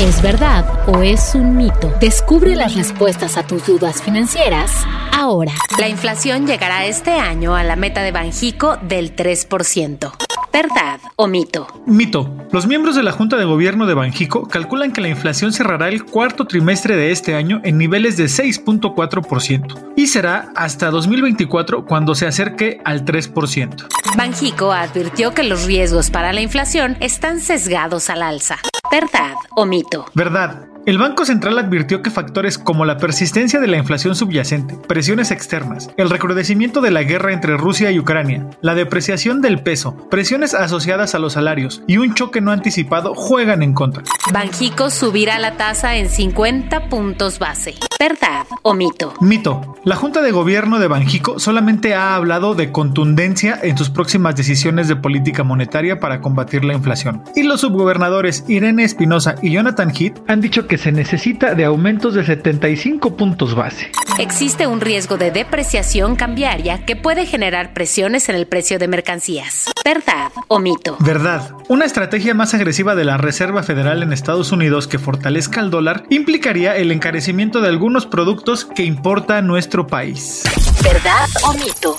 ¿Es verdad o es un mito? Descubre las respuestas a tus dudas financieras ahora. La inflación llegará este año a la meta de Banjico del 3%. ¿Verdad o mito? Mito. Los miembros de la Junta de Gobierno de Banjico calculan que la inflación cerrará el cuarto trimestre de este año en niveles de 6.4% y será hasta 2024 cuando se acerque al 3%. Banjico advirtió que los riesgos para la inflación están sesgados al alza. ¿Verdad o mito? Verdad. El Banco Central advirtió que factores como la persistencia de la inflación subyacente, presiones externas, el recrudecimiento de la guerra entre Rusia y Ucrania, la depreciación del peso, presiones asociadas a los salarios y un choque no anticipado juegan en contra. Banjico subirá la tasa en 50 puntos base. ¿Verdad o mito? Mito. La Junta de Gobierno de Banjico solamente ha hablado de contundencia en sus próximas decisiones de política monetaria para combatir la inflación. Y los subgobernadores Irene Espinosa y Jonathan Heath han dicho que se necesita de aumentos de 75 puntos base. Existe un riesgo de depreciación cambiaria que puede generar presiones en el precio de mercancías. ¿Verdad o mito? Verdad. Una estrategia más agresiva de la Reserva Federal en Estados Unidos que fortalezca el dólar implicaría el encarecimiento de algunos productos que importa nuestro país. ¿Verdad o mito?